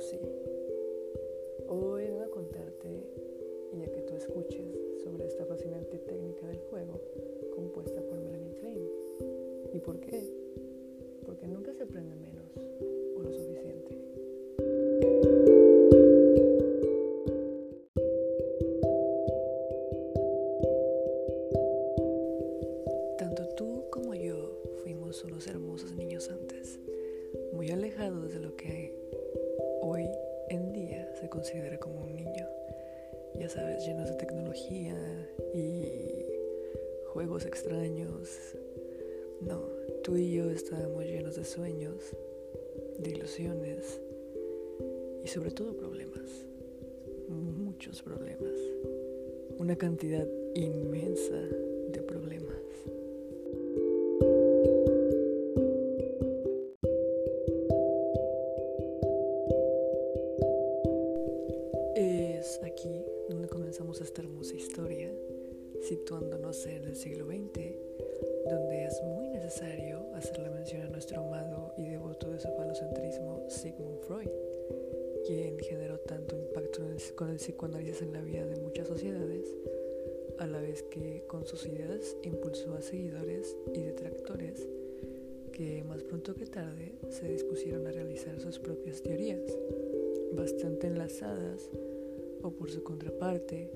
você. Sabes, llenos de tecnología y juegos extraños. No, tú y yo estábamos llenos de sueños, de ilusiones y sobre todo problemas. Muchos problemas. Una cantidad inmensa de problemas. Donde es muy necesario hacer la mención a nuestro amado y devoto de su falocentrismo Sigmund Freud, quien generó tanto impacto con el psicoanálisis en la vida de muchas sociedades, a la vez que con sus ideas impulsó a seguidores y detractores que más pronto que tarde se dispusieron a realizar sus propias teorías, bastante enlazadas o por su contraparte,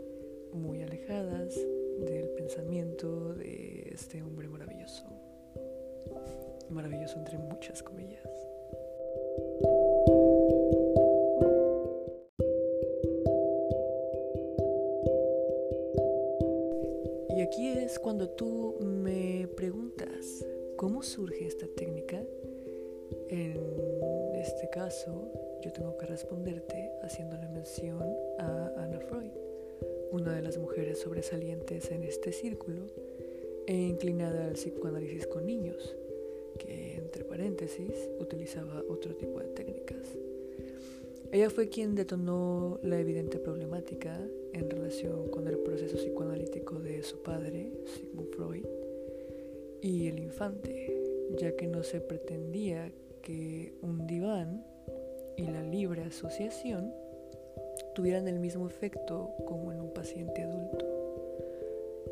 muy alejadas del pensamiento de este hombre maravilloso. Maravilloso entre muchas comillas. Y aquí es cuando tú me preguntas, ¿cómo surge esta técnica? En este caso, yo tengo que responderte haciéndole mención a Anna Freud, una de las mujeres sobresalientes en este círculo e inclinada al psicoanálisis con niños, que entre paréntesis utilizaba otro tipo de técnicas. Ella fue quien detonó la evidente problemática en relación con el proceso psicoanalítico de su padre, Sigmund Freud, y el infante, ya que no se pretendía que un diván y la libre asociación tuvieran el mismo efecto como en un paciente adulto.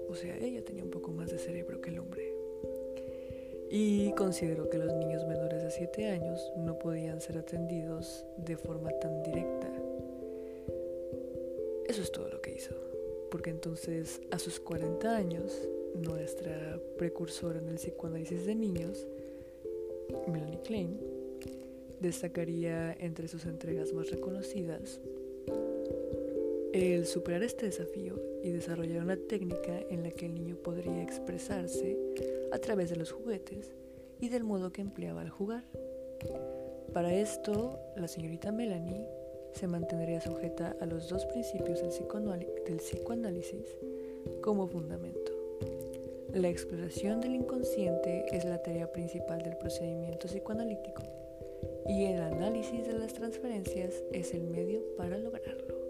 O sea, ella tenía un poco más de cerebro que el hombre. Y consideró que los niños menores de 7 años no podían ser atendidos de forma tan directa. Eso es todo lo que hizo. Porque entonces a sus 40 años, nuestra precursora en el psicoanálisis de niños, Melanie Klein, destacaría entre sus entregas más reconocidas el superar este desafío y desarrollar una técnica en la que el niño podría expresarse a través de los juguetes y del modo que empleaba al jugar. Para esto, la señorita Melanie se mantendría sujeta a los dos principios del, del psicoanálisis como fundamento. La exploración del inconsciente es la tarea principal del procedimiento psicoanalítico y el análisis de las transferencias es el medio para lograrlo.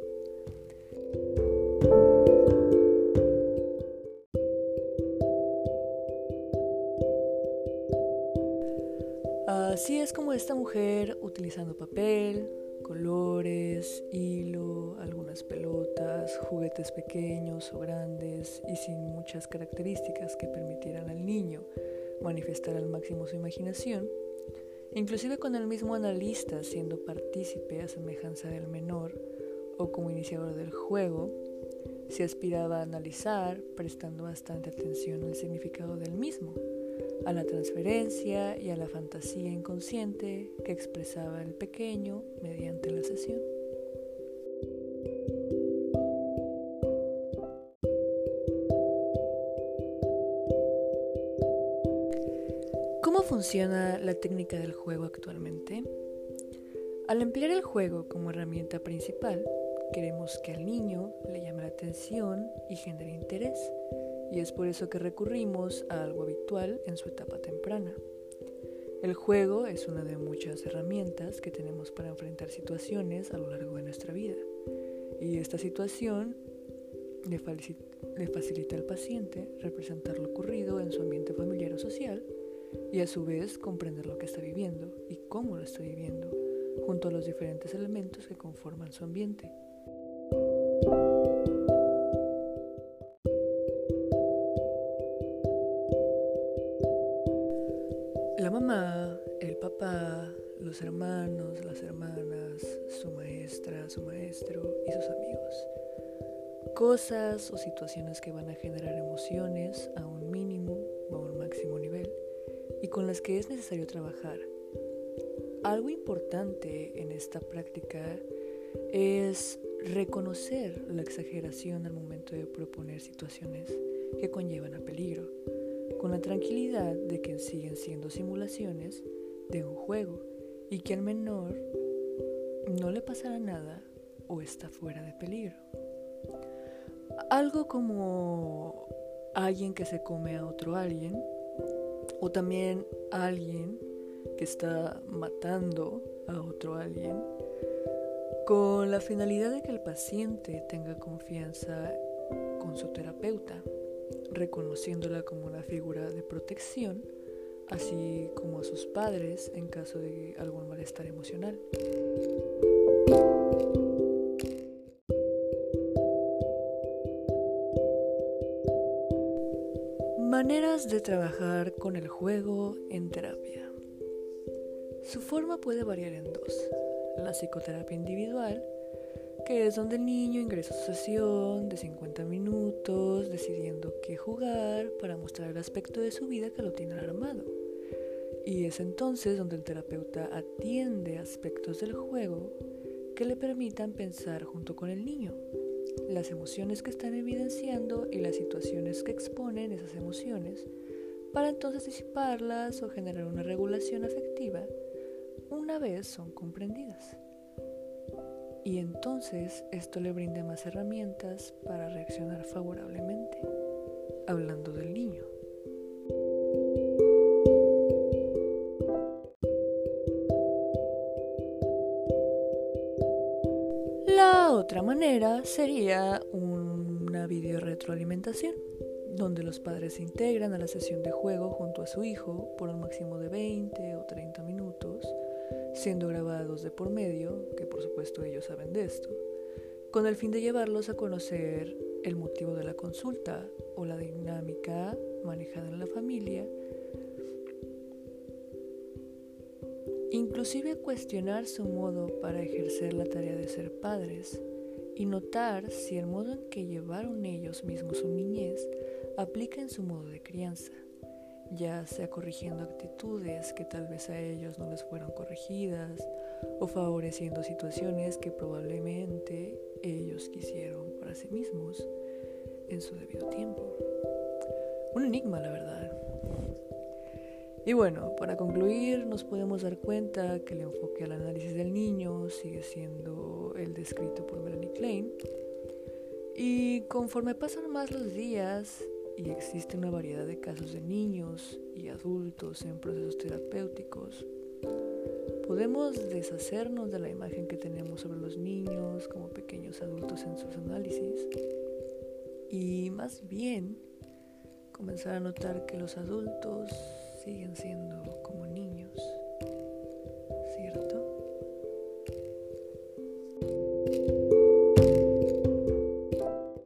Así es como esta mujer, utilizando papel, colores, hilo, algunas pelotas, juguetes pequeños o grandes y sin muchas características que permitieran al niño manifestar al máximo su imaginación, inclusive con el mismo analista siendo partícipe a semejanza del menor o como iniciador del juego, se aspiraba a analizar prestando bastante atención al significado del mismo a la transferencia y a la fantasía inconsciente que expresaba el pequeño mediante la sesión. ¿Cómo funciona la técnica del juego actualmente? Al emplear el juego como herramienta principal, queremos que al niño le llame la atención y genere interés y es por eso que recurrimos a algo habitual en su etapa temprana. El juego es una de muchas herramientas que tenemos para enfrentar situaciones a lo largo de nuestra vida y esta situación le, facilita al paciente representar lo ocurrido en su ambiente familiar o social y a su vez comprender lo que está viviendo y cómo lo estoy viviendo, junto a los diferentes elementos que conforman su ambiente. La mamá, el papá, los hermanos, las hermanas, su maestra, su maestro y sus amigos. Cosas o situaciones que van a generar emociones a un mínimo o a un máximo nivel y con las que es necesario trabajar. Algo importante en esta práctica es reconocer la exageración al momento de proponer situaciones que conllevan a peligro, con la tranquilidad de que siguen siendo simulaciones de un juego y que al menor no le pasará nada o está fuera de peligro. Algo como alguien que se come a otro alguien o también alguien que está matando a otro alguien con la finalidad de que el paciente tenga confianza con su terapeuta, reconociéndola como una figura de protección, así como a sus padres en caso de algún malestar emocional. Maneras de trabajar con el juego en terapia. Su forma puede variar en dos. La psicoterapia individual, que es donde el niño ingresa a su sesión de 50 minutos decidiendo qué jugar para mostrar el aspecto de su vida que lo tiene alarmado. Y es entonces donde el terapeuta atiende aspectos del juego que le permitan pensar junto con el niño las emociones que están evidenciando y las situaciones que exponen esas emociones, para entonces disiparlas o generar una regulación afectiva una vez son comprendidas. Y entonces esto le brinda más herramientas para reaccionar favorablemente, hablando del niño. otra manera sería una video retroalimentación, donde los padres se integran a la sesión de juego junto a su hijo por un máximo de 20 o 30 minutos, siendo grabados de por medio, que por supuesto ellos saben de esto, con el fin de llevarlos a conocer el motivo de la consulta o la dinámica manejada en la familia. Inclusive cuestionar su modo para ejercer la tarea de ser padres y notar si el modo en que llevaron ellos mismos su niñez aplica en su modo de crianza, ya sea corrigiendo actitudes que tal vez a ellos no les fueron corregidas o favoreciendo situaciones que probablemente ellos quisieron para sí mismos en su debido tiempo. Un enigma, la verdad. Y bueno, para concluir, nos podemos dar cuenta que el enfoque al análisis del niño sigue siendo el descrito por Melanie Klein. Y conforme pasan más los días y existe una variedad de casos de niños y adultos en procesos terapéuticos, podemos deshacernos de la imagen que tenemos sobre los niños como pequeños adultos en sus análisis y más bien comenzar a notar que los adultos siguen siendo como niños, ¿cierto?